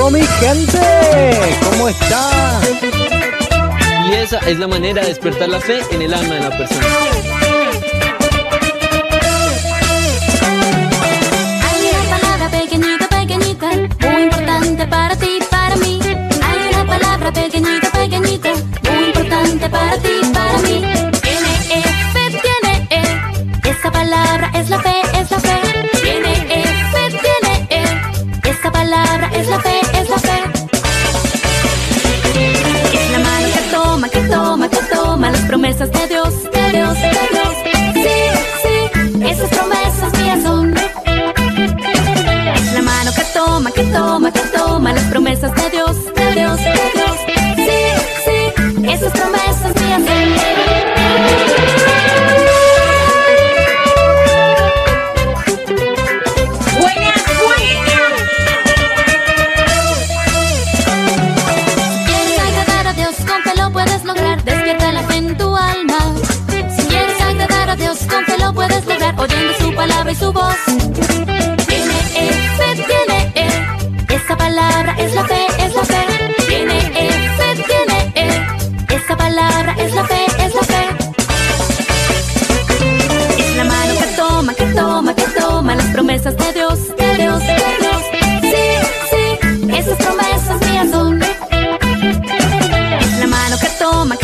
Saludos mi gente, ¿cómo está? Y esa es la manera de despertar la fe en el alma de la persona. Hay una palabra pequeñita, pequeñita, muy importante para ti, para mí. Hay una palabra pequeñita, pequeñita, muy importante para ti, para mí. Tiene E, fe, tiene E. Esa palabra es la fe, es la fe. Es la fe, es la fe. Es la mano que toma, que toma, que toma las promesas de Dios, de Dios, de Dios. Sí, sí, esas promesas mías son. Es la mano que toma, que toma, que toma las promesas de Dios, de Dios, de Dios.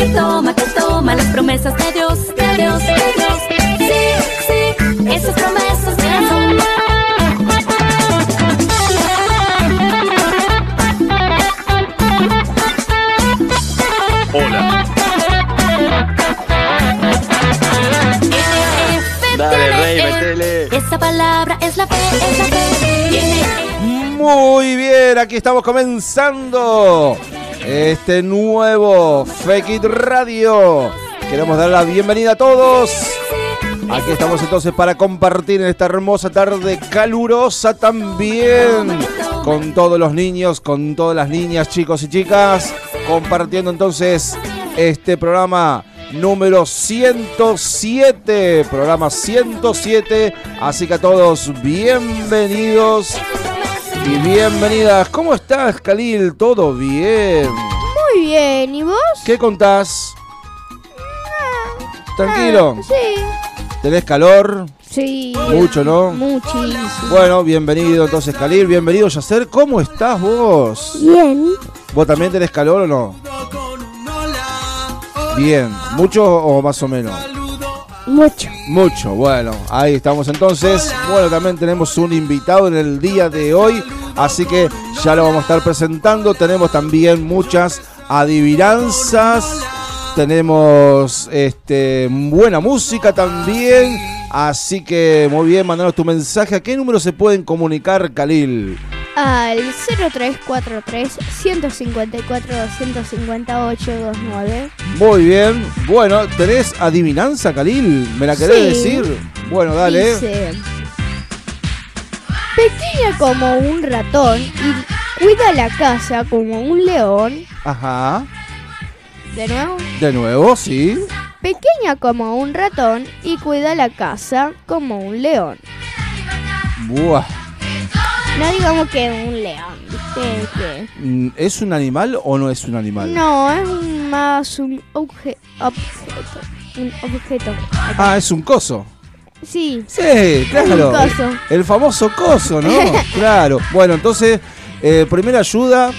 Que toma, que toma las promesas de Dios, de Dios, de Dios. Sí, sí, esas promesas mías son. Hola. Dale, rey, metele. Esa palabra es la fe, es la fe. Muy bien, aquí estamos comenzando este nuevo Fake It Radio. Queremos dar la bienvenida a todos. Aquí estamos entonces para compartir en esta hermosa tarde calurosa también con todos los niños, con todas las niñas, chicos y chicas, compartiendo entonces este programa número 107, programa 107, así que a todos bienvenidos y bienvenidas. ¿Cómo estás, Khalil? ¿Todo bien? Muy bien, ¿y vos? ¿Qué contás? ¿Tranquilo? Ah, sí. ¿Tenés calor? Sí. Mucho, ¿no? Muchísimo. Bueno, bienvenido entonces, Khalil. Bienvenido, Yacer. ¿Cómo estás vos? Bien. ¿Vos también tenés calor o no? Bien. ¿Mucho o más o menos? Mucho. Mucho, bueno, ahí estamos entonces. Bueno, también tenemos un invitado en el día de hoy, así que ya lo vamos a estar presentando. Tenemos también muchas adivinanzas, tenemos este, buena música también, así que muy bien, mandanos tu mensaje. ¿A qué número se pueden comunicar, Khalil? Al 0343 154 258 29. Muy bien, bueno, ¿tenés adivinanza, Khalil? ¿Me la querés Sí. decir? Bueno, dale. Dice, pequeña como un ratón y cuida la casa como un león. Ajá, De nuevo. de nuevo, sí. Pequeña como un ratón y cuida la casa como un león. Buah. No digamos que un león, ¿viste? Que Mm, ¿Es un animal o no es un animal? No, es un- más un obje- objeto. Un objeto. Ah, es un coso. Sí. Sí, claro. Un coso. El famoso coso, ¿no? claro. Bueno, entonces, eh, primera ayuda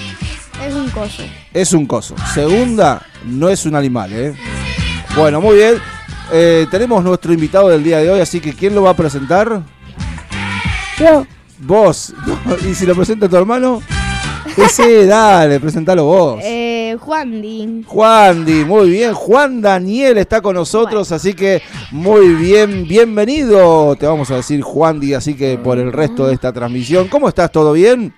Es un coso. es un coso. Segunda, no es un animal, ¿eh? Bueno, muy bien. Eh, tenemos nuestro invitado del día de hoy, así que ¿quién lo va a presentar? Yo. Vos. ¿Y si lo presenta tu hermano? Ese, dale, presentalo vos. Eh, Juan Di. Juan Di, muy bien. Juan Daniel está con nosotros, así que muy bien, bienvenido. Te vamos a decir Juan Di, así que por el resto de esta transmisión. ¿Cómo estás? ¿Todo bien?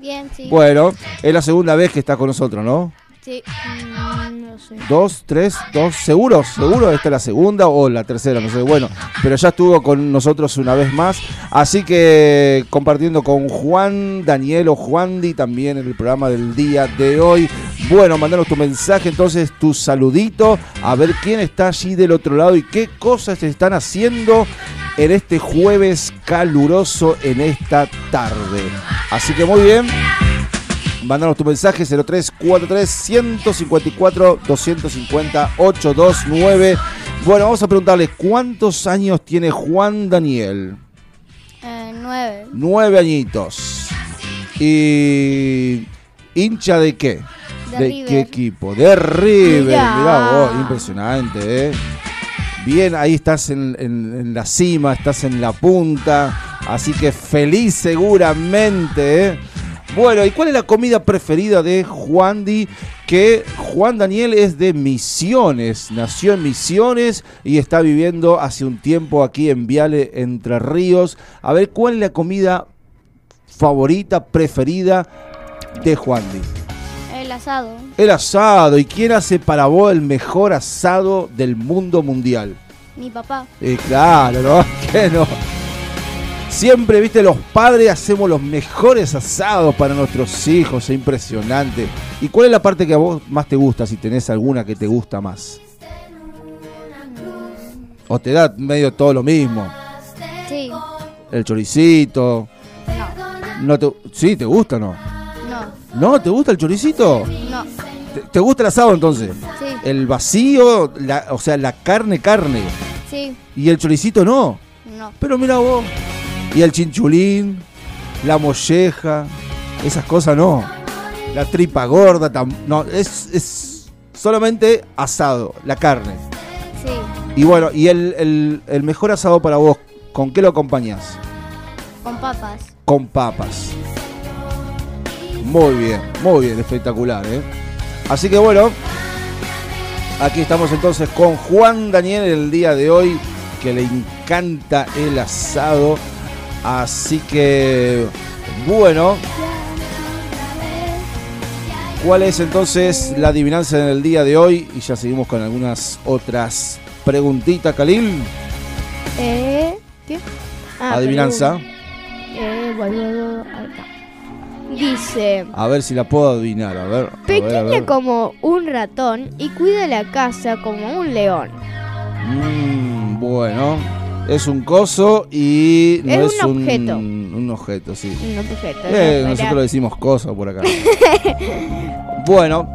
Bien, sí. Bueno, es la segunda vez que está con nosotros, ¿no? Sí. Mm, no sé. Dos, tres, dos, seguro, seguro esta es la segunda o la tercera, no sé, bueno, pero ya estuvo con nosotros una vez más, así que compartiendo con Juan, Daniel o Juan Di también en el programa del día de hoy. Bueno, mandanos tu mensaje, entonces tu saludito, a ver quién está allí del otro lado y qué cosas se están haciendo en este jueves caluroso en esta tarde. Así que muy bien. Mandanos tu mensaje 0343 154 250 829. Bueno, vamos a preguntarle cuántos años tiene Juan Daniel. Eh, nueve. Nueve añitos. ¿Y hincha de qué? De qué River. equipo? De River. Mirá. Mirá vos, impresionante, ¿eh? Bien, ahí estás en, en- en la cima, estás en la punta. Así que feliz seguramente, ¿eh? Bueno, ¿y cuál es la comida preferida de Juan Di? Que Juan Daniel es de Misiones, nació en Misiones y está viviendo hace un tiempo aquí en Viale, Entre Ríos. A ver, ¿cuál es la comida favorita, preferida de Juan Di? El asado. El asado. ¿Y quién hace para vos el mejor asado del mundo mundial? Mi papá. Eh, claro, ¿no? ¿Qué no? Siempre, viste, los padres hacemos los mejores asados para nuestros hijos, es impresionante. ¿Y cuál es la parte que a vos más te gusta, si tenés alguna que te gusta más? ¿O te da medio todo lo mismo? Sí. El choricito. No. te, ¿Sí? ¿Te gusta o no? No. ¿No? ¿Te gusta el choricito? No. ¿Te, te gusta el asado entonces? Sí. El vacío, la- o sea, la carne, carne. Sí. Y el choricito no. No. Pero mira vos. Y el chinchulín, la molleja, esas cosas no. La tripa gorda, tam- no, es, es solamente asado, la carne. Sí. Y bueno, y el, el- el mejor asado para vos, ¿con qué lo acompañas? Con papas. Con papas. Muy bien, muy bien, espectacular, ¿eh? Así que bueno, aquí estamos entonces con Juan Daniel el día de hoy, que le encanta el asado. Así que, bueno, ¿cuál es entonces la adivinanza en el día de hoy? Y ya seguimos con algunas otras preguntitas, Khalil. Eh. ¿Qué? Ah, Adivinanza. Eh, acá. Dice. A ver si la puedo adivinar, a ver. a ver, a Pequeña ver. como un ratón y cuida la casa como un león. Mm, bueno, es un coso y no Es es, un objeto. Un objeto, sí. Un objeto. Eh, ¿no? nosotros decimos cosa por acá. bueno,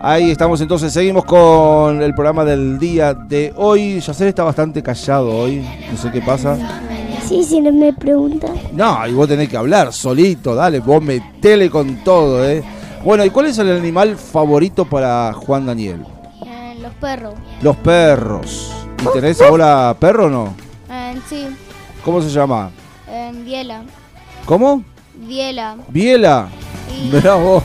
ahí estamos entonces. Seguimos con el programa del día de hoy. Yacer está bastante callado hoy. No sé qué pasa. Sí, si no me preguntan. No, y vos tenés que hablar solito. Dale, vos metele con todo, ¿eh? Bueno, ¿y cuál es el animal favorito para Juan Daniel? Eh, los perros. Los perros. ¿Y tenés ahora perro o no? Eh, sí. ¿Cómo se llama? En Biela. ¿Cómo? Biela. Biela. Y, vos.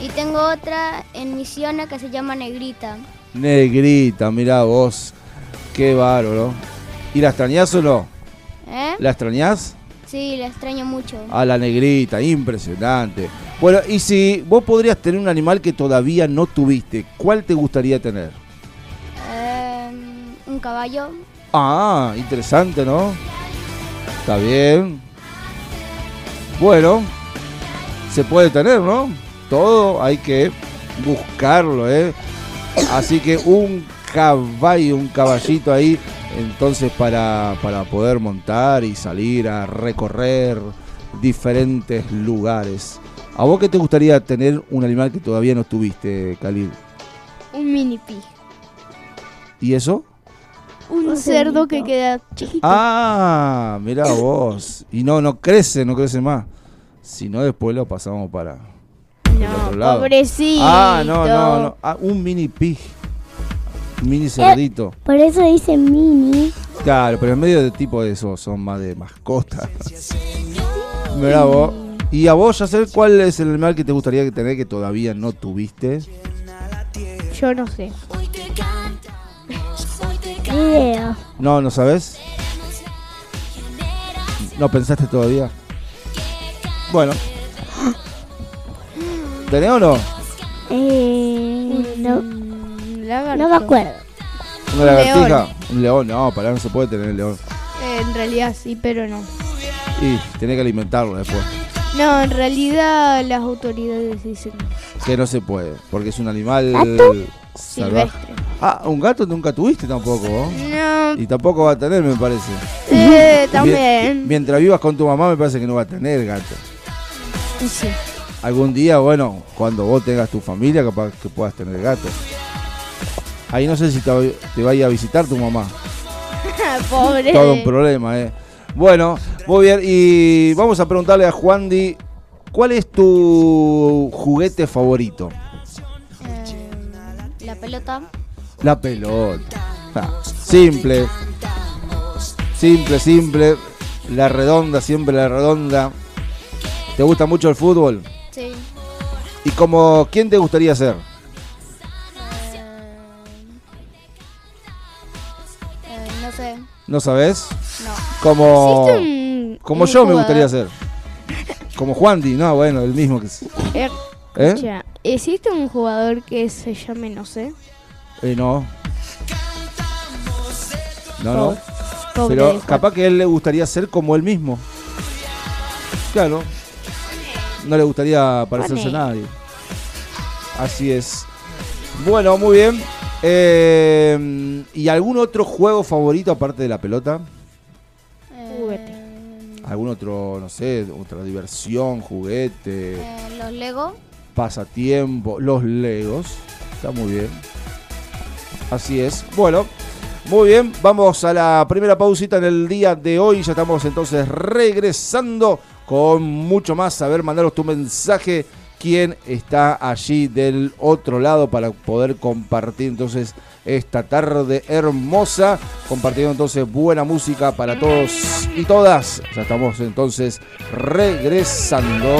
y tengo otra en Misiones que se llama Negrita. Negrita, mirá vos. Qué bárbaro. ¿Y la extrañás o no? ¿Eh? ¿La extrañás? Sí, la extraño mucho. A la negrita, impresionante. Bueno, y si vos podrías tener un animal que todavía no tuviste, ¿cuál te gustaría tener? Eh, un caballo. Ah, interesante, ¿no? Está bien. Bueno, se puede tener, ¿no? Todo hay que buscarlo, ¿eh? Así que un caballo, un caballito ahí, entonces para, para poder montar y salir a recorrer diferentes lugares. ¿A vos qué te gustaría tener un animal que todavía no tuviste, Khalil? Un mini pig. ¿Y eso? Un Un cerdo que queda chiquito. Ah, mira vos. Y no, no crece, no crece más. Si no, después lo pasamos para el otro lado. pobrecito. Ah, no, no, no. Ah, un mini pig. Un mini cerdito. Por eso dice mini. Claro, pero en medio de tipo de eso son más de mascota. Mira vos. Y a vos, ya sé cuál es el animal que te gustaría tener que todavía no tuviste. Yo no sé. Idea. No, ¿no sabes? ¿No pensaste todavía? Bueno. ¿Tenés o no? Eh, no, no me acuerdo. ¿Una Un lagartija? león. Un león, no, para no se puede tener el león. Eh, en realidad sí, pero no. Y tenés que alimentarlo después. No, en realidad las autoridades dicen Que no se puede, porque es un animal ¿Gato? salvaje. silvestre. Ah, un gato nunca tuviste tampoco. No, Y tampoco va a tener, me parece. eh, Mien- también. Mientras vivas con tu mamá, me parece que no va a tener gato. Sí. algún día, bueno, cuando vos tengas tu familia, capaz que puedas tener gato. Ahí no sé si te, te vaya a visitar tu mamá. Pobre. Todo un problema, ¿eh? Bueno, muy bien. Y vamos a preguntarle a Juan Di, ¿cuál es tu juguete favorito? Eh, la pelota. La pelota. Ah, simple. Simple, simple. La redonda, siempre la redonda. ¿Te gusta mucho el fútbol? Sí. ¿Y como quién te gustaría ser? Eh, eh, no sé. ¿No sabes? No. Como, ¿Existe un- como un yo me gustaría ser. Como Juan Di, no, bueno, el mismo que... s- Eh, ¿Eh? ¿Existe un jugador que se llame, no sé? Eh, no. No, no. Pobre Pero capaz que a él le gustaría ser como él mismo. Claro. No le gustaría parecerse a nadie. Así es. Bueno, muy bien. Eh, ¿Y algún otro juego favorito aparte de la pelota? ¿Algún otro, no sé, otra diversión, juguete, Eh, los Lego. pasatiempo, los Legos? Está muy bien. Así es. Bueno, muy bien. Vamos a la primera pausita en el día de hoy. Ya estamos entonces regresando con mucho más. A ver, mandaros tu mensaje. ¿Quién está allí del otro lado para poder compartir entonces esta tarde hermosa? Compartiendo entonces buena música para todos y todas. Ya estamos entonces regresando.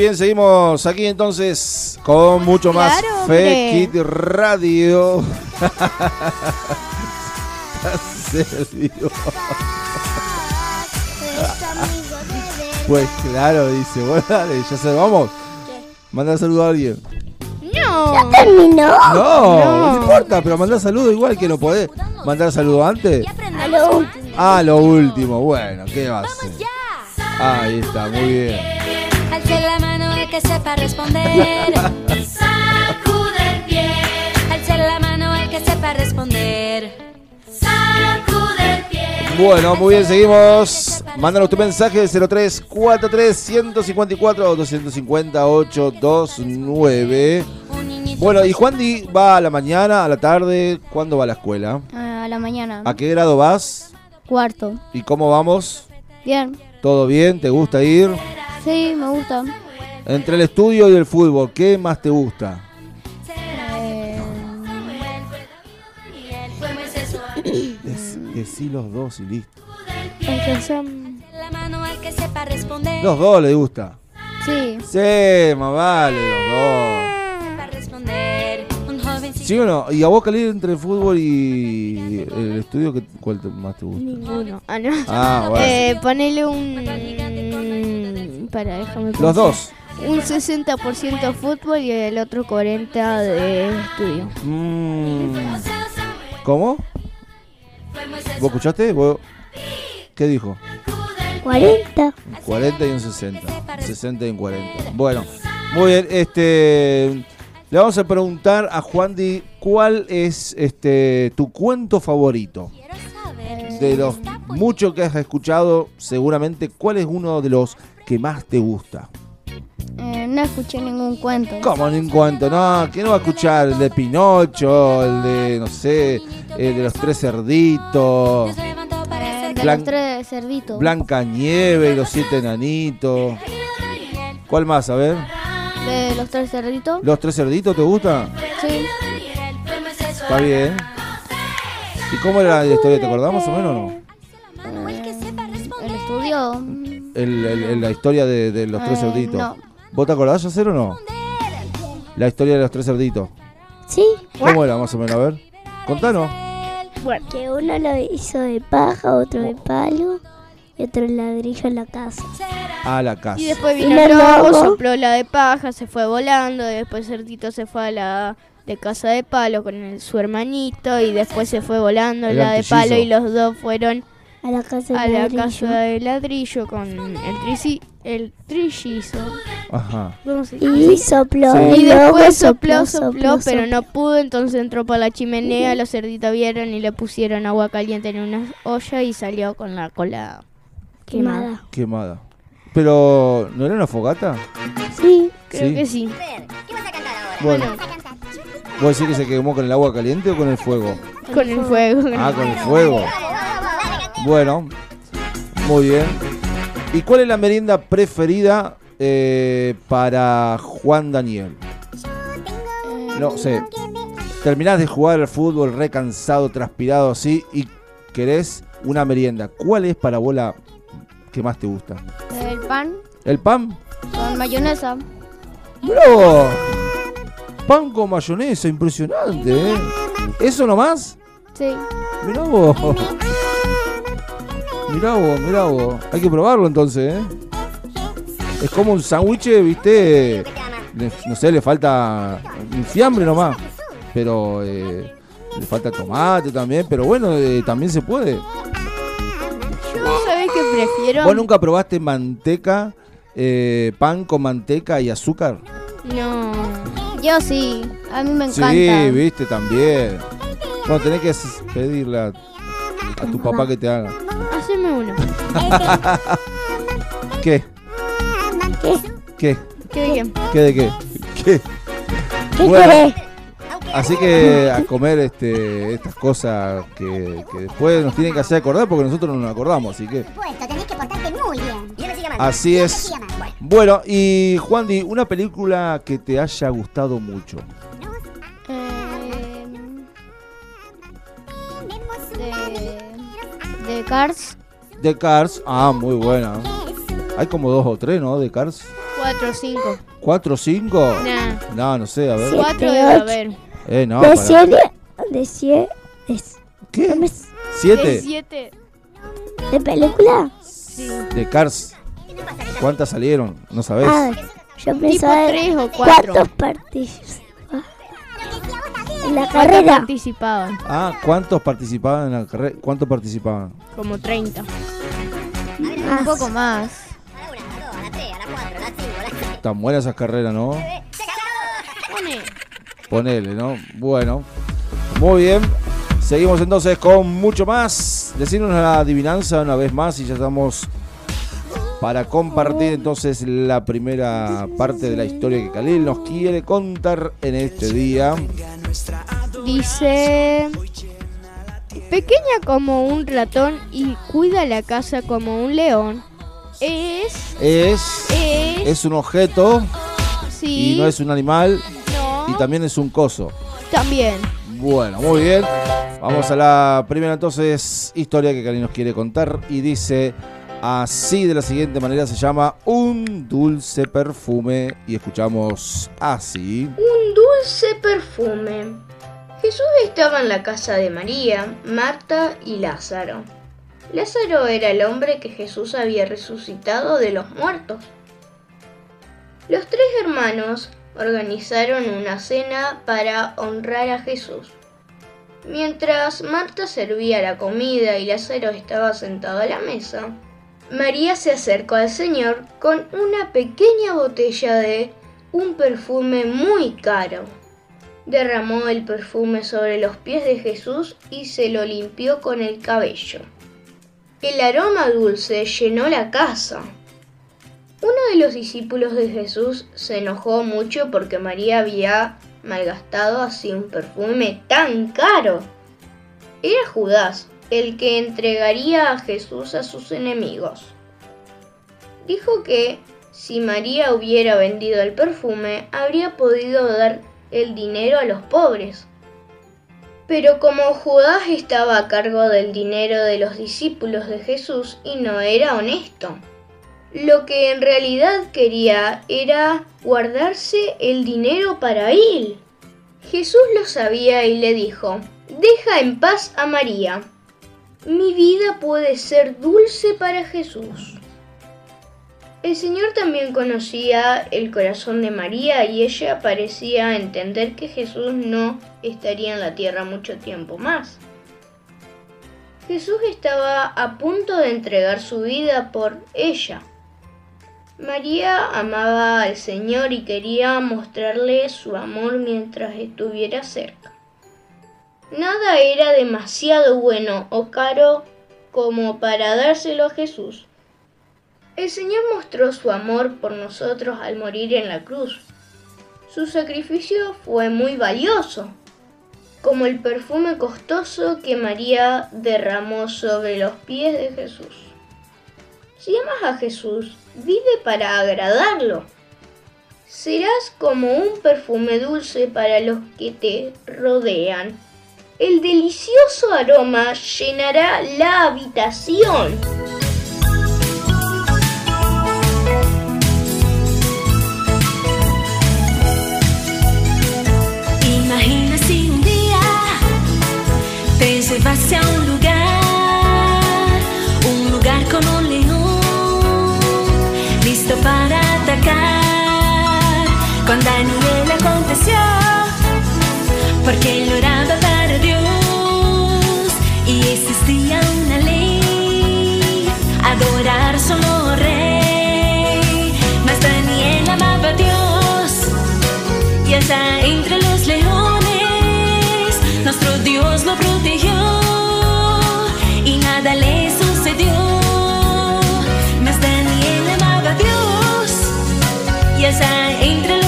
Bien, seguimos aquí entonces con mucho más Claro, Fake hombre. It Radio. Serio. Pues claro, dice, bueno, dale, ya se vamos. Manda saludo a alguien. No. Terminó. No, no, No. importa, pero mandar saludo igual que no podés mandar saludo antes. Aló. Ah, lo último, bueno, ¿qué va a? Ahí está, muy bien. Que sepa responder. Sacude el pie. Alce la mano el que sepa responder. Sacude el pie. Bueno, muy bien, seguimos. Mándanos tu mensaje 0343 154 250 829. Un niñito Bueno, y Juan Di va a la mañana, a la tarde, ¿cuándo va a la escuela? A la mañana. ¿A qué grado vas? Cuarto. ¿Y cómo vamos? Bien. ¿Todo bien? ¿Te gusta ir? Sí, me gusta. Entre el estudio y el fútbol, ¿qué más te gusta? Eh, Dec- Decí los dos y listo. Los dos le gusta. Sí. Sí, más vale, los dos. ¿Sí o no? ¿Y a vos, Khalid, entre el fútbol y el estudio, ¿qué- ¿cuál más te gusta? Ninguno. Ah, no. Ah, bueno. Eh, ponele un. Para, déjame Los pensar. dos. Un 60% fútbol y el otro 40% de estudio. Mm. ¿Cómo? ¿Vos escuchaste? ¿Vos- ¿Qué dijo? 40. 40 y un 60. 60 y un 40. Bueno, muy bien. Este, le vamos a preguntar a Juan Di cuál es este tu cuento favorito. De los muchos que has escuchado, seguramente, ¿cuál es uno de los que más te gusta? Eh, no escuché ningún cuento. ¿Cómo ningún cuento? No, ¿quién no va a escuchar? El de Pinocho, el de, no sé, el de los tres cerditos, Se levantó para Eh, de Blan- los tres cerditos. Blanca Nieve y los siete enanitos. ¿Cuál más? A ver. De los tres cerditos. ¿Los tres cerditos te gusta? Sí. Está bien. ¿Y cómo era la historia? ¿Te acordás más o menos o no? El estudio. El- el- el- la historia de, de los tres Eh, cerditos. no. ¿Vos te acordás, hacer o no? La historia de los tres cerditos. Sí. ¿Cómo era más o menos? A ver. Contanos. Que uno lo hizo de paja, otro de palo y otro ladrillo en la casa. A la casa. Y después ¿Y vino el lobo, sopló la de paja, se fue volando. y Después Cerdito se fue a la de casa de palo con el- su hermanito. Y después se fue volando la de palo. Y los dos fueron A la casa de a la ladrillo. casa de ladrillo con el, trici- el trillizo. Ajá. ¿Cómo se Y sopló. Sí. Y después sopló, sopló, pero sopló. no pudo, entonces entró por la chimenea, los cerditos vieron y le pusieron agua caliente en una olla y salió con la cola quemada. Quemada. Quemada. Pero, ¿no era una fogata? Sí. Creo Sí. que sí. Bueno. ¿Vos decís que se quemó con el agua caliente o con el fuego? Con el fuego. Ah, con el fuego. Bueno, muy bien. ¿Y cuál es la merienda preferida eh, para Juan Daniel? No sé. Terminás de jugar al fútbol re cansado, transpirado así y querés una merienda. ¿Cuál es para vos la que más te gusta? El pan ¿El pan? con mayonesa. ¡Bravo! Pan con mayonesa, impresionante, ¿eh? ¿Eso nomás? Sí. Mirá vos. Mirá vos, mirá vos. Hay que probarlo entonces, ¿eh? Es como un sándwich, ¿viste? Le- no sé, le falta un fiambre nomás. Pero eh, le falta tomate también. Pero bueno, eh, también se puede. Yo sabés que prefiero. ¿Vos nunca probaste manteca, eh, pan con manteca y azúcar? No. Yo sí. A mí me encanta. Sí, viste, también. Bueno, tenés que pedirle a, a tu papá que te haga. ¿Qué? ¿Qué? ¿Qué? ¿Qué de qué? ¿Qué? ¿Qué Bueno, querés? así que a comer este, estas cosas que, que después nos tienen que hacer acordar porque nosotros no nos acordamos, así que supuesto, tenés que portarte muy bien. así es. Bueno, y Juan Di, una película que te haya gustado mucho. Eh, de, de Cars. De Cars, ah, muy buena. Hay como dos o tres, ¿no? De Cars. 4 o 5. ¿Cuatro o cinco? Nah, No, no sé, a ver. 4 debe haber. Eh, no, de para- siete, de siete, de, ¿Qué? De ¿Siete? 7. de película. Sí. De Cars. ¿Cuántas salieron? No sabés. Ah, yo Tipo pensaba 3 o 4. cuántos participaban en la ¿Cuántos carrera. participaban? Ah, ¿cuántos participaban en la carrera? ¿Cuántos participaban? Como 30. Ah, Un poco más. Tan buenas esas carreras, ¿no? Pone. Ponele, ¿no? Bueno, muy bien. Seguimos entonces con mucho más. Decirnos la adivinanza una vez más y ya estamos para compartir entonces la primera parte de la historia que Khalil nos quiere contar en este día. Dice. Pequeña como un ratón y cuida la casa como un león. Es. Es, Es. es un objeto sí. y no es un animal no, y también es un coso. también. Bueno, muy bien. Vamos a la primera entonces historia que Khalil nos quiere contar y dice así de la siguiente manera se llama Un dulce perfume y escuchamos así. Un dulce perfume. Jesús estaba en la casa de María, Marta y Lázaro. Lázaro era el hombre que Jesús había resucitado de los muertos. Los tres hermanos organizaron una cena para honrar a Jesús. Mientras Marta servía la comida y Lázaro estaba sentado a la mesa, María se acercó al Señor con una pequeña botella de un perfume muy caro. Derramó el perfume sobre los pies de Jesús y se lo limpió con el cabello. El aroma dulce llenó la casa. Uno de los discípulos de Jesús se enojó mucho porque María había malgastado así un perfume tan caro. Era Judas, el que entregaría a Jesús a sus enemigos. Dijo que si María hubiera vendido el perfume, habría podido dar el dinero a los pobres. Pero como Judas estaba a cargo del dinero de los discípulos de Jesús y no era honesto, lo que en realidad quería era guardarse el dinero para él. Jesús lo sabía y le dijo, deja en paz a María. Mi vida puede ser dulce para Jesús. El Señor también conocía el corazón de María y ella parecía entender que Jesús no estaría en la tierra mucho tiempo más. Jesús estaba a punto de entregar su vida por ella. María amaba al Señor y quería mostrarle su amor mientras estuviera cerca. Nada era demasiado bueno o caro como para dárselo a Jesús. El Señor mostró su amor por nosotros al morir en la cruz. Su sacrificio fue muy valioso, como el perfume costoso que María derramó sobre los pies de Jesús. Si amas a Jesús, vive para agradarlo. Serás como un perfume dulce para los que te rodean. El delicioso aroma llenará la habitación. Te llevase a un lugar, un lugar un león, listo para atacar. Con Daniel aconteció, porque él oraba para y allá entre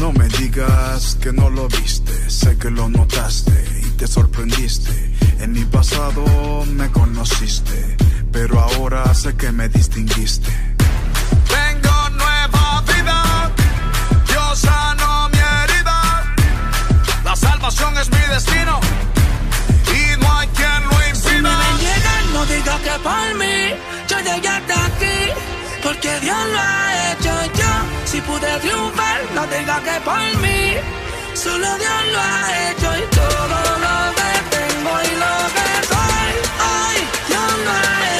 No me digas que no lo viste, sé que lo notaste y te sorprendiste. En mi pasado me conociste, pero ahora sé que me distinguiste. Tengo nueva vida, Dios sanó mi herida. La salvación es mi destino y no hay quien lo Si me impida. ven llegar, no diga que por mí yo llegué hasta aquí, porque Dios lo ha hecho yo. Si pude triunfar, no diga que por mí, solo Dios lo ha hecho y todo lo que tengo y lo que soy. Ay, Dios lo ha hecho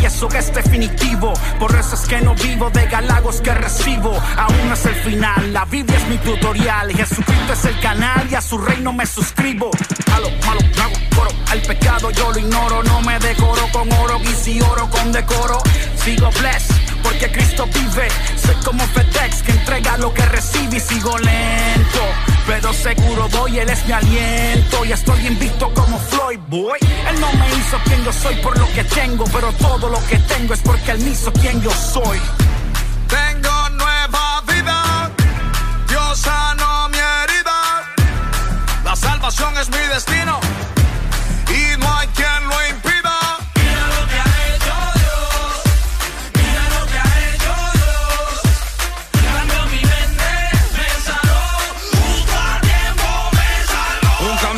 y eso es definitivo. Por eso es que no vivo de galagos que recibo. Aún no es el final, la Biblia es mi tutorial. Jesucristo es el canal y a su reino me suscribo. A lo malo no hago coro, al pecado yo lo ignoro. No me decoro con oro y oro con decoro. Sigo blessed porque Cristo vive. Soy como FedEx que entrega lo que recibe y sigo lento. Pero seguro voy, él es mi aliento. Y estoy invicto como Floyd Boy. Él no me hizo quien yo soy por lo que tengo. Pero todo lo que tengo es porque él me hizo quien yo soy. Tengo nueva vida, Dios sanó mi herida. La salvación es mi destino y no hay quien lo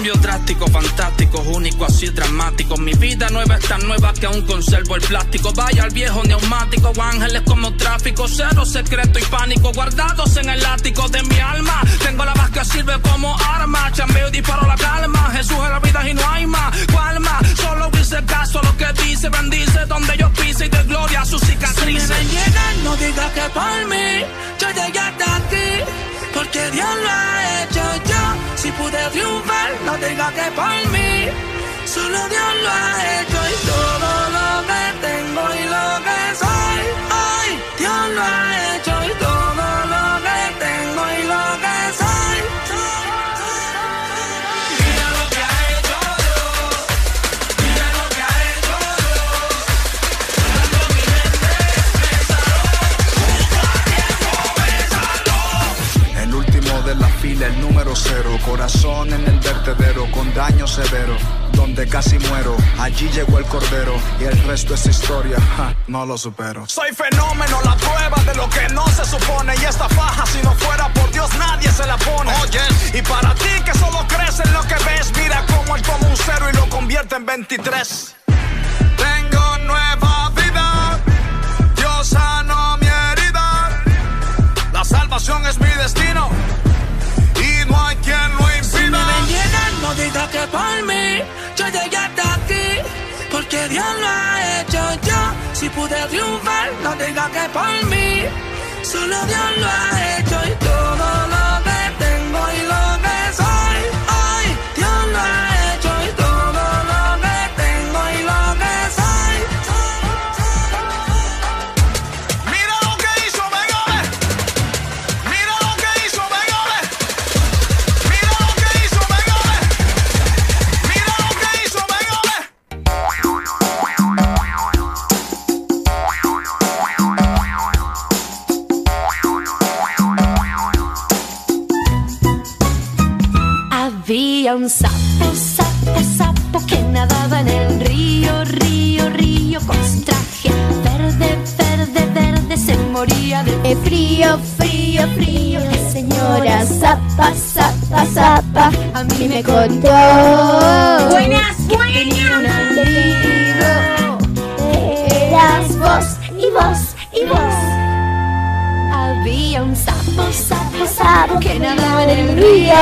cambio drástico, fantástico, único, así dramático. Mi vida nueva es tan nueva que aún conservo el plástico. Vaya al viejo neumático, ángeles como tráfico, cero secreto y pánico guardados en el ático de mi alma. Tengo la que sirve como arma, chambeo y disparo la calma. Jesús es la vida y no hay más. ¿Cuál más? Solo hice caso a lo que dice, bendice donde yo pise y de gloria a sus Si cicatrices. me llegan, no diga que por mí yo llegué hasta aquí, porque Dios lo ha hecho yo. Si pude triunfar, no diga que por mí, solo Dios lo ha hecho y todo lo que tengo y lo que soy. Ay, Dios lo Corazón en el vertedero con daño severo. Donde casi muero, allí llegó el cordero. Y el resto es historia, ja, no lo supero. Soy fenómeno, la prueba de lo que no se supone. Y esta faja, si no fuera por Dios, nadie se la pone. Oye, y para ti que solo crees en lo que ves, mira cómo él toma un cero y lo convierte en 23. Tengo nueva vida, Dios sanó mi herida. La salvación es mi destino no hay quien lo Si me impida. ven llegar, no diga que por mí yo llegué hasta aquí, porque Dios lo ha hecho yo. Si pude triunfar, no diga que por mí, solo Dios lo ha hecho y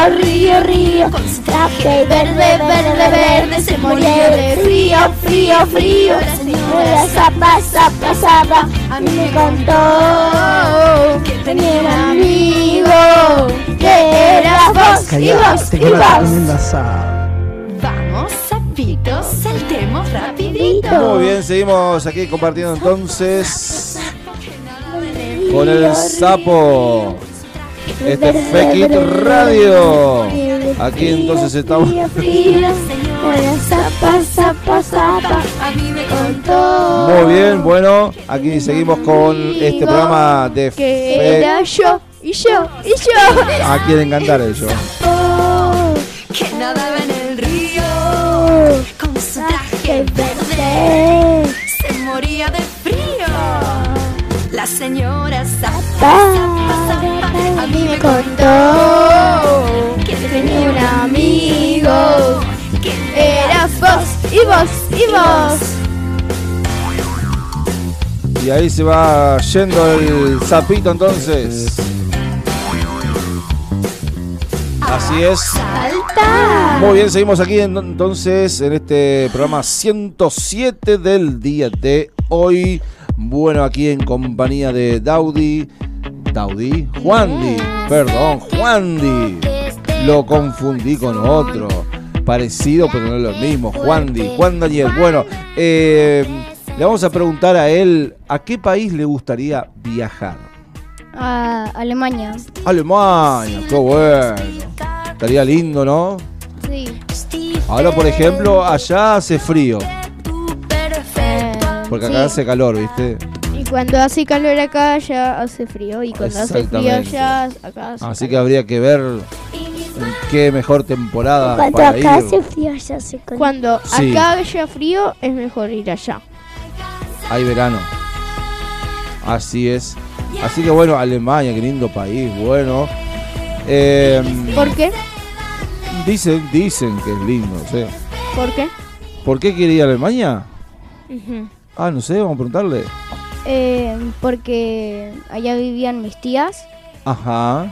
Río, río, con su Traje verde, verde, verde. Se moría de frío, frío, frío. La señora Zapa, Zapa, Zapa a mí me contó. Que tenía un amigo. Que eras vos y vos y vos. Vamos, sapitos, saltemos rapidito. Muy bien, seguimos aquí compartiendo entonces. con el sapo. Este es Fekit Radio. Aquí entonces estamos. Muy bien, bueno, aquí seguimos con este programa de Que Fe. era yo, y yo, y yo. Ah, quieren cantar ellos. Que nadaba en el río con su traje verde. se moría de frío. La señora Zapa, y ahí se va yendo el sapito entonces. Así es. Salta. Muy bien, seguimos aquí en- entonces en este programa 107 del día de hoy. Bueno, aquí en compañía de Daudi. Daudi, Juandi, perdón, Juandi. Lo confundí con otro. Parecido, pero no es lo mismo. Juandi, Juan Daniel. Bueno, eh, le vamos a preguntar a él a qué país le gustaría viajar. A Alemania. Alemania, qué bueno. Estaría lindo, ¿no? Sí. Ahora, por ejemplo, allá hace frío, porque acá hace calor, ¿viste? Y cuando hace calor acá ya hace frío. Y cuando hace frío allá acá hace Así que habría que ver qué mejor temporada Cuando para acá ir. hace frío, ya se con... Cuando Sí. acá haya frío es mejor ir allá. Hay verano. Así es. Así que bueno, Alemania, qué lindo país, bueno. Eh, ¿Por qué? dicen, dicen que es lindo, no sé. ¿Por qué? ¿Por qué quiere ir a Alemania? Ah, no sé, vamos a preguntarle. Eh, porque allá vivían mis tías. Ajá.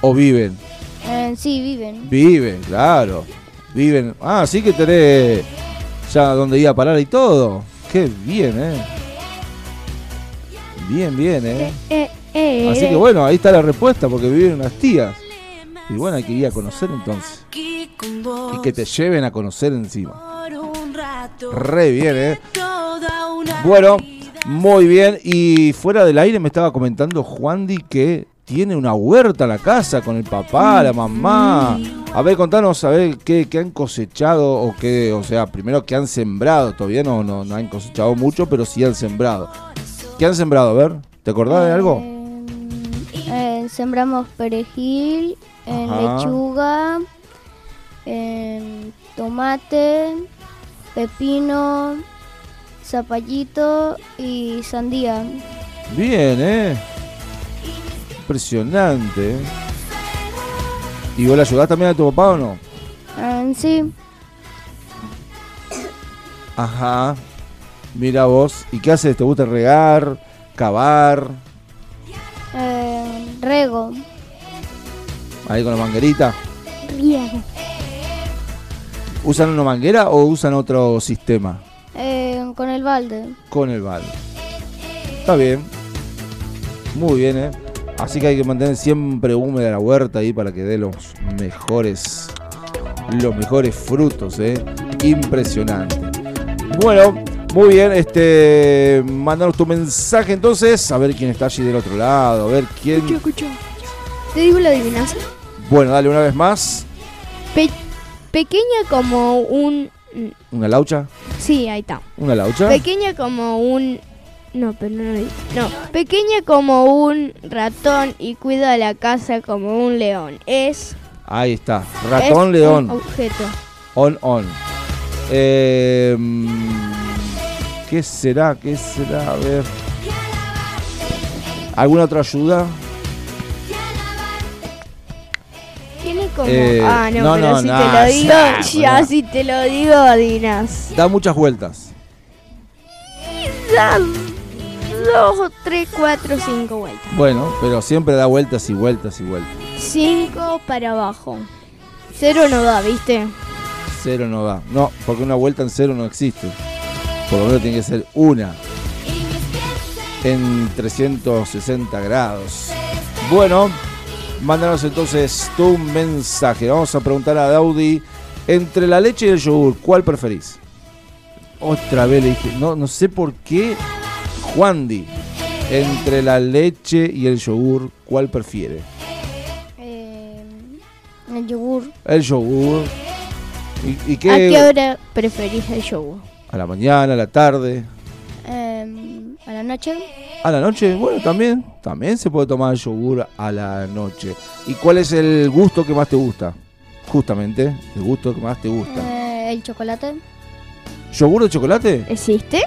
O viven. Eh, sí, viven. Viven, claro. Viven. Ah, sí que tenés ya donde ir a parar y todo. Qué bien, eh. Bien, bien, eh. Eh, eh, Así que bueno, ahí está la respuesta, porque viven unas tías. Y bueno, hay que ir a conocer entonces. Y que te lleven a conocer encima. Re bien, eh. Bueno, muy bien. Y fuera del aire me estaba comentando Juandi que tiene una huerta en la casa con el papá, la mamá. A ver, contanos, a ver qué, qué han cosechado o qué, o sea, primero qué han sembrado. Todavía no, no, no han cosechado mucho, pero sí han sembrado. ¿Qué han sembrado? A ver, ¿te acordás de algo? Eh, sembramos perejil, en Ajá. lechuga, en tomate, pepino, zapallito y sandía. Bien, ¿eh? Impresionante. ¿Y vos le ayudás también a tu papá o no? Eh, sí, Ajá. Mira vos. ¿Y qué haces? ¿Te gusta regar? ¿Cavar? eh, rego. Ahí con la manguerita. Bien. ¿Usan una manguera o usan otro sistema? Eh, con el balde. Con el balde. Está bien. Muy bien, ¿eh? Así que hay que mantener siempre húmeda la huerta ahí para que dé los mejores los mejores frutos, ¿eh? Impresionante. Bueno, muy bien, este mandanos tu mensaje entonces, a ver quién está allí del otro lado, a ver quién. ¿Te digo la adivinanza? Bueno, dale una vez más. Pe- pequeña como un... Una laucha, Sí, ahí está. una laucha. Pequeña como un... No, pero no lo dice. No, pequeña como un ratón y cuida la casa como un león. Es... Ahí está. Ratón, es león. un objeto. On, on. Eh, ¿Qué será? ¿Qué será? A ver. ¿Alguna otra ayuda? Tiene como... Eh, ah, no, no, pero no, si no, te lo digo, nah, ya si te lo digo, adivinas. Da muchas vueltas. Dos, tres, cuatro, cinco vueltas. Bueno, pero siempre da vueltas y vueltas y vueltas. Cinco para abajo. Cero no da, ¿viste? Cero no da. No, porque una vuelta en cero no existe. Por lo menos tiene que ser una. En 360 grados. Bueno, mándanos entonces tu mensaje. Vamos a preguntar a Daudi. Entre la leche y el yogur, ¿cuál preferís? Otra vez le dije, no, no sé por qué Juandi. Entre la leche y el yogur, ¿cuál prefiere? Eh, el yogur. El yogur. ¿Y, y qué? ¿A qué hora preferís el yogur? ¿A la mañana, a la tarde? Eh, ¿A la noche? ¿A la noche? Bueno, también. También se puede tomar el yogur a la noche. ¿Y cuál es el gusto que más te gusta? Justamente, el gusto que más te gusta. Eh, ¿El chocolate? ¿Yogur de chocolate? ¿Existe?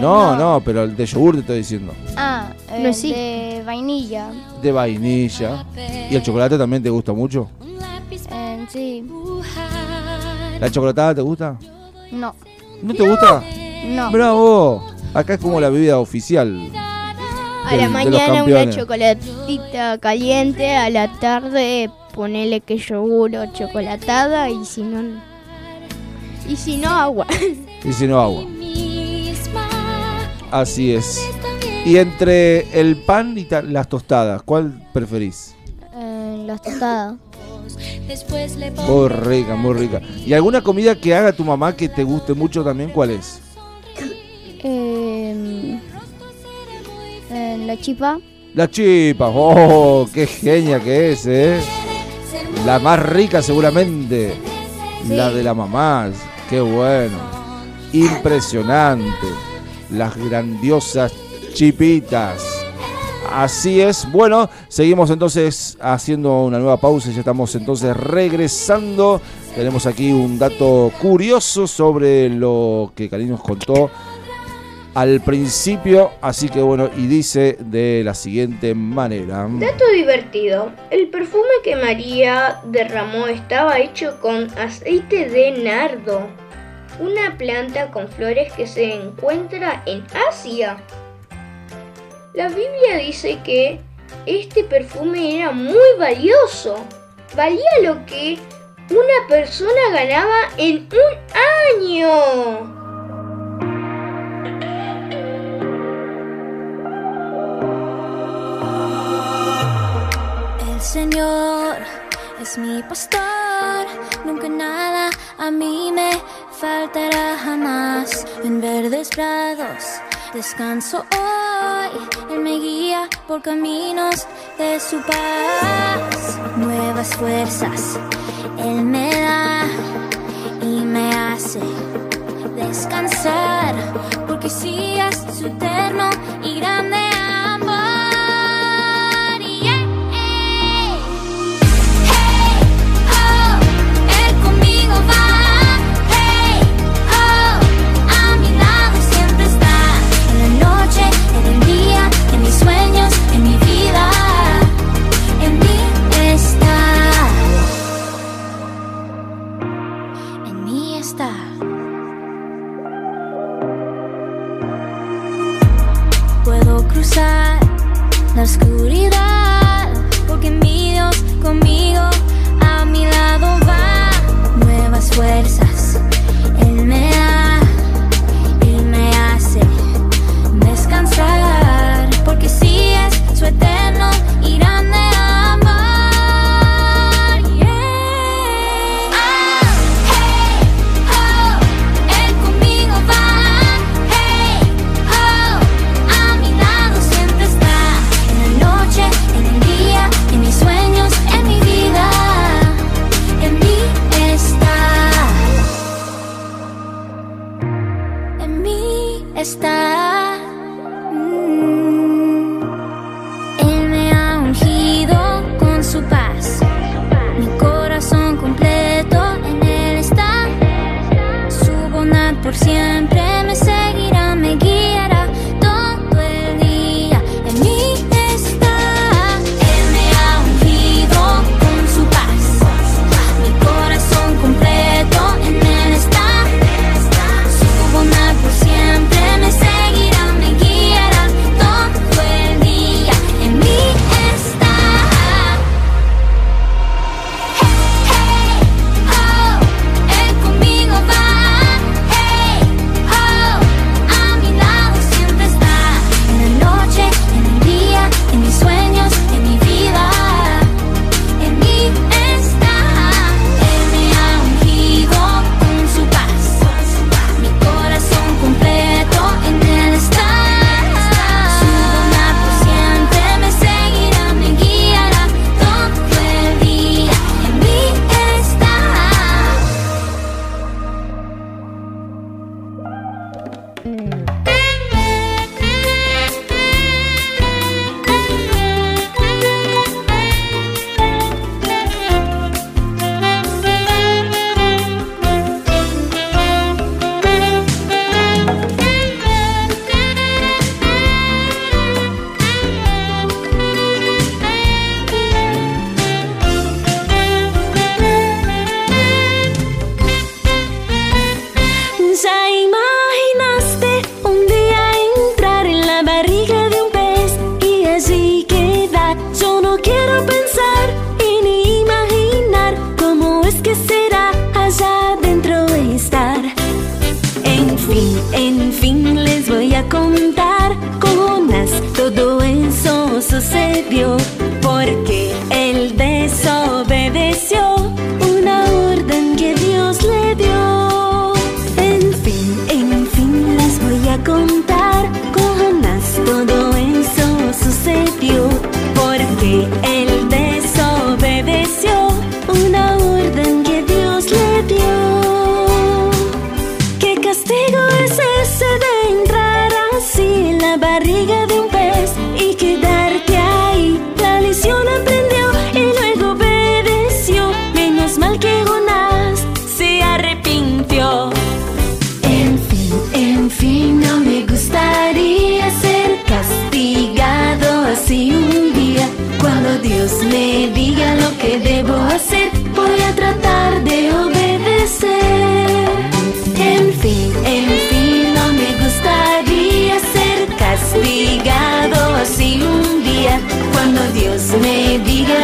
No, no, pero el de yogur te estoy diciendo. Ah, eh, No existe. de vainilla. De vainilla. ¿Y el chocolate también te gusta mucho? Eh, sí. ¿La chocolatada te gusta? No. ¿No te gusta? No. Bravo. Acá es como la bebida oficial. A del- la de los mañana una campeones. chocolatita caliente, a la tarde ponele que yogur o chocolatada y si no y si no agua. Y si no, agua. Así es. Y entre el pan y las tostadas, ¿cuál preferís? Eh, las tostadas. Muy rica, muy rica. ¿Y alguna comida que haga tu mamá que te guste mucho también, cuál es? Eh, eh, la chipa. La chipa. ¡Oh, qué genia que es, eh! La más rica seguramente. La de la mamá. Qué bueno. Impresionante. Las grandiosas chipitas. Así es. Bueno, seguimos entonces haciendo una nueva pausa. Ya estamos entonces regresando. Tenemos aquí un dato curioso sobre lo que Cari nos contó al principio. Así que bueno, y dice de la siguiente manera. Dato divertido. El perfume que María derramó estaba hecho con aceite de nardo, una planta con flores que se encuentra en Asia. La Biblia dice que este perfume era muy valioso. Valía lo que una persona ganaba en un año. El Señor es mi pastor, nunca nada a mí me faltará jamás. En verdes prados descanso hoy, Él me guía por caminos de su paz. Nuevas fuerzas Él me da y me hace descansar, porque si es su eterno y grande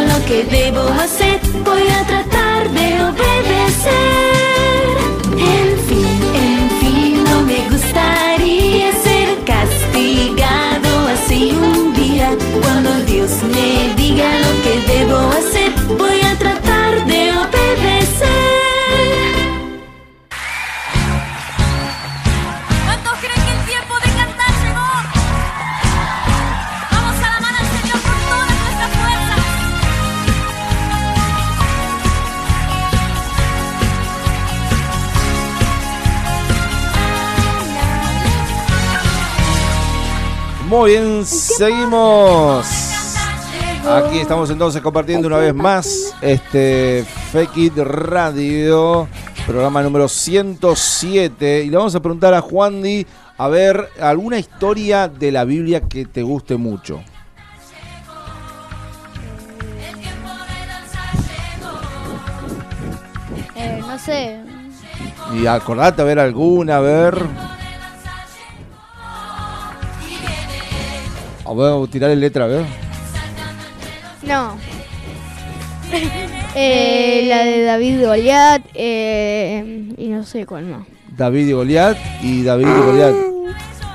lo que debo hacer, seguimos. Aquí estamos entonces compartiendo una vez más este Fake It Radio, programa número 107. Y le vamos a preguntar a Juan Di, a ver, alguna historia de la Biblia que te guste mucho. Eh, no sé. Y acordate a ver alguna, a ver. A ver, tirarle letra, a ver. No. Eh, la de David y Goliat eh, y no sé cuál más. David y Goliat y David y Goliat.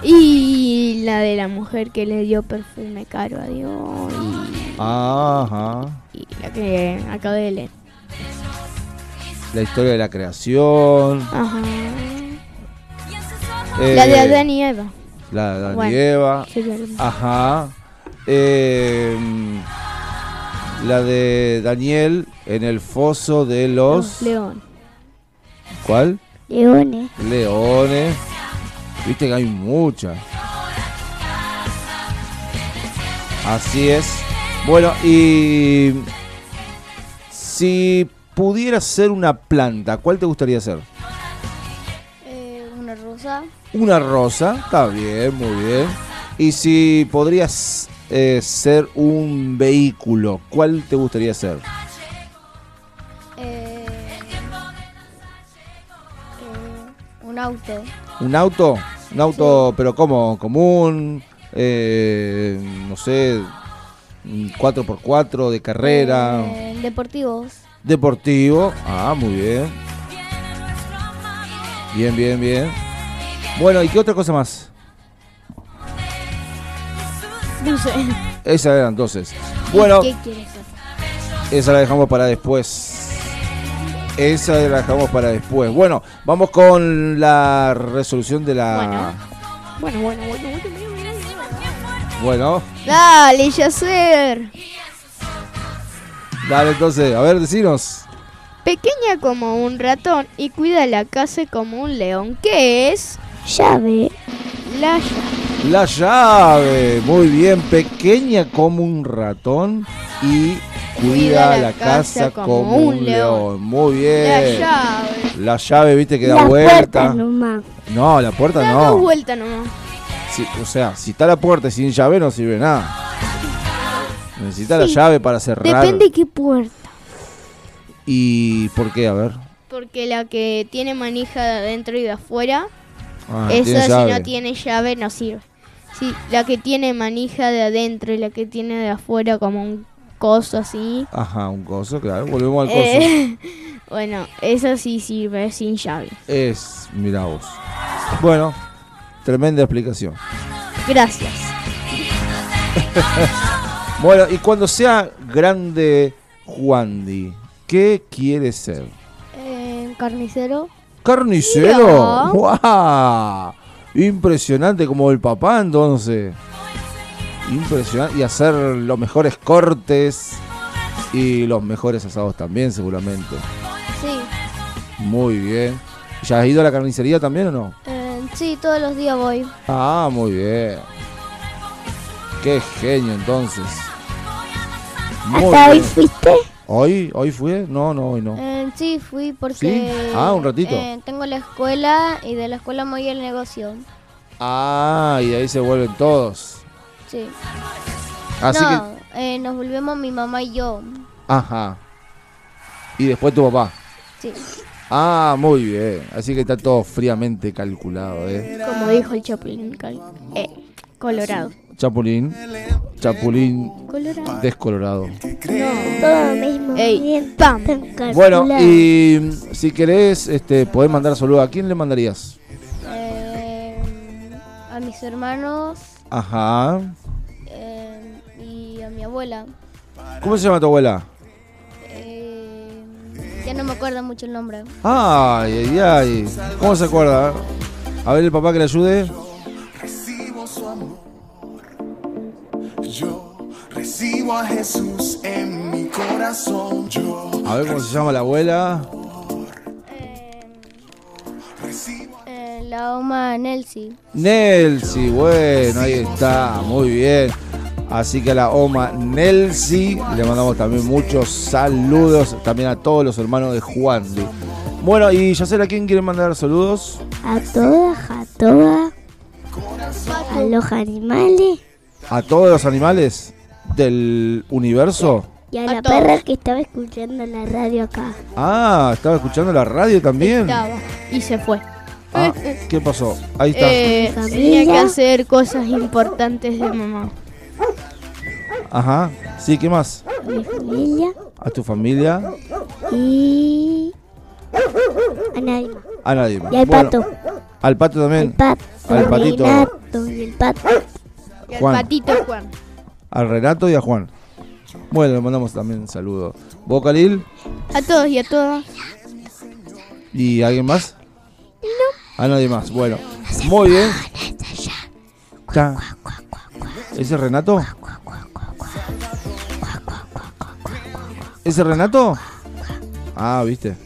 Y la de la mujer que le dio perfume caro a Dios Ajá. y, y la que acabé de leer. La historia de la creación. Ajá. eh, la de Adán y Eva. La de y Bueno, Eva. Ajá. Eh, la de Daniel en el foso de los. León. ¿Cuál? Leones. Leones. Viste que hay muchas. Así es. Bueno, y si pudieras ser una planta, ¿cuál te gustaría ser? Eh, una rosa. Una rosa, está bien, muy bien. Y si podrías eh, ser un vehículo, ¿cuál te gustaría ser? Eh, eh, un auto. ¿Un auto? Un auto, pero ¿cómo? ¿Común? Eh, no sé, un 4x4 de carrera. Eh, deportivos. Deportivo. Ah, muy bien. Bien, bien, bien. Bueno, ¿y qué otra cosa más? No sé. Esa era entonces. Bueno, ¿Qué quieres ser? esa la dejamos para después. Esa la dejamos para después. Bueno, vamos con la resolución de la... Bueno, bueno, bueno, bueno. bueno. Bueno, Dale, Yacer. dale entonces, a ver, decinos. Pequeña como un ratón y cuida la casa como un león. ¿Qué es? Llave. La llave. La llave, muy bien, pequeña como un ratón y cuida la casa como un león. Muy La bien. llave. La llave, viste, que da Las vuelta. nomás. No, la puerta Da no. dos vueltas nomás. Sí, o sea, si está la puerta y sin llave no sirve nada. Necesita la llave para cerrar. Depende qué puerta. ¿Y por qué? A ver. Porque la que tiene manija de adentro y de afuera, Ah, tiene esa si llave. no tiene llave no sirve. Sí, la que tiene manija de adentro y la que tiene de afuera como un coso así. Ajá, un coso, claro. Volvemos al coso. eh, bueno, esa sí sirve sin llave. Es, mira vos. Bueno, Tremenda explicación. Gracias. Bueno, y cuando sea grande Juandi, ¿qué quiere ser? Eh, carnicero. ¿Carnicero? ¡Guau! Impresionante como el papá entonces. Impresionante. Y hacer los mejores cortes y los mejores asados también seguramente. Sí. Muy bien. ¿Ya has ido a la carnicería también o no? Eh, sí, todos los días voy. Ah, muy bien. Qué genio entonces. Muy ¿Hasta hoy fuiste? ¿Hoy? ¿Hoy fue? No, no, hoy no. Eh, sí, fui porque... ¿Sí? Ah, un ratito. eh, tengo la escuela y de la escuela me voy al negocio. Ah, y ahí se vuelven todos. Sí. Así no, eh, nos volvemos mi mamá y yo. que. Ajá. Y después tu papá. Sí. Ah, muy bien. Así que está todo fríamente calculado, ¿eh? Como dijo el Chapulín Cal- eh, Colorado. Chapulín. Chapulín Colorado. descolorado. Todo mismo. Ey, bien pam. tan Bueno, y mm, si querés, este, podés mandar saludos. ¿A quién le mandarías? Eh, a mis hermanos Ajá. eh, y a mi abuela. ¿Cómo se llama tu abuela? Eh, ya no me acuerdo mucho el nombre. Ay, ay, ay. ¿Cómo se acuerda? A ver el papá que le ayude. Yo recibo a Jesús en mi corazón. Yo A ver cómo se llama la abuela. Eh, la oma Nelsi. Nelsi, bueno, ahí está, muy bien. Así que a la Oma Nelsi le mandamos también muchos saludos, también a todos los hermanos de Juan. Bueno, y ya sé a quién quiere mandar saludos. A todas, a todas. A los animales A todos los animales del universo. y a, la perra que estaba escuchando la radio acá. Ah, estaba escuchando la radio también. Estaba. Y se fue. Ah, ¿Qué pasó? Ahí está. Eh, tenía que hacer cosas importantes de mamá. Ajá. Sí, ¿qué más? A mi familia A tu familia. y a nadie más. A nadie más. Y al Bueno, pato. Al pato también. El pato, Al patito. Y el pato. Y al patito Juan. Al Renato y a Juan. Bueno, le mandamos también un saludo. ¿Vos, Khalil? A todos y a todas. ¿Y alguien más? No. A nadie más. Bueno, muy bien. Ta- ¿Ese es Renato? ¿Ese es Renato? Ah, viste.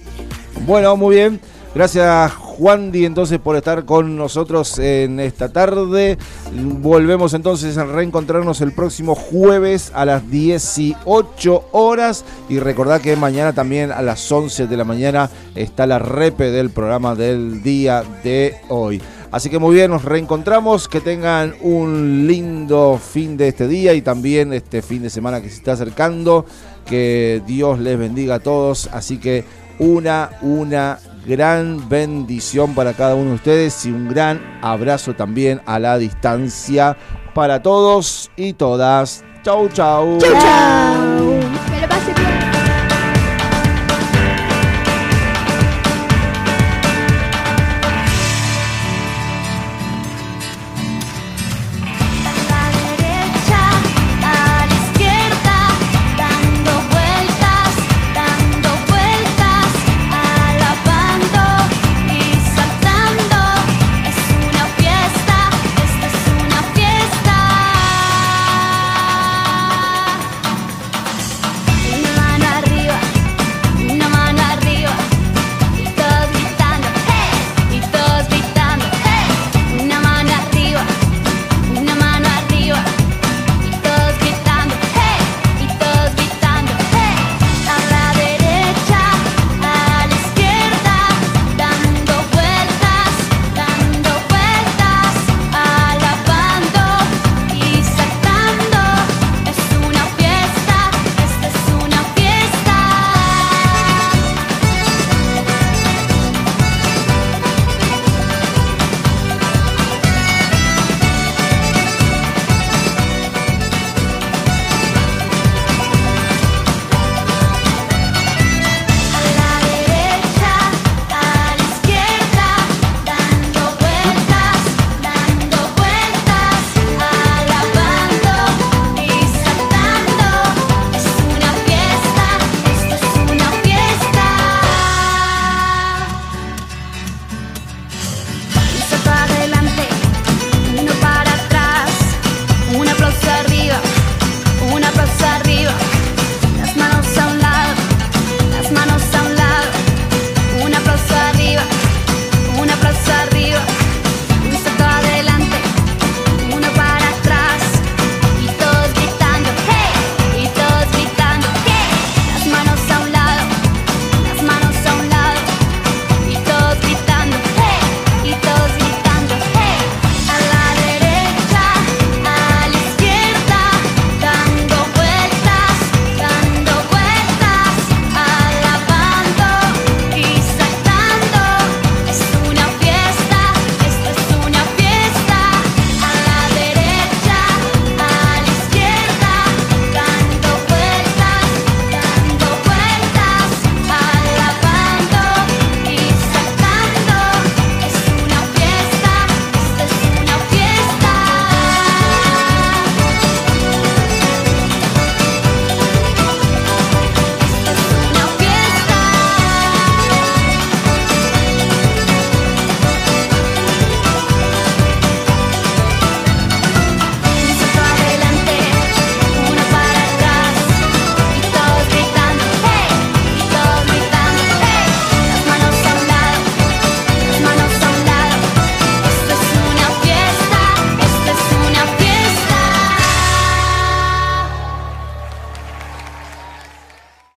Bueno, muy bien. Gracias Juan Di entonces por estar con nosotros en esta tarde. Volvemos entonces a reencontrarnos el próximo jueves a las 18 horas. Y recordad que mañana también a las 11 de la mañana está la repe del programa del día de hoy. Así que muy bien, nos reencontramos. Que tengan un lindo fin de este día y también este fin de semana que se está acercando. Que Dios les bendiga a todos. Así que una, una gran bendición para cada uno de ustedes y un gran abrazo también a la distancia para todos y todas. Chau, chau. Chau, chau.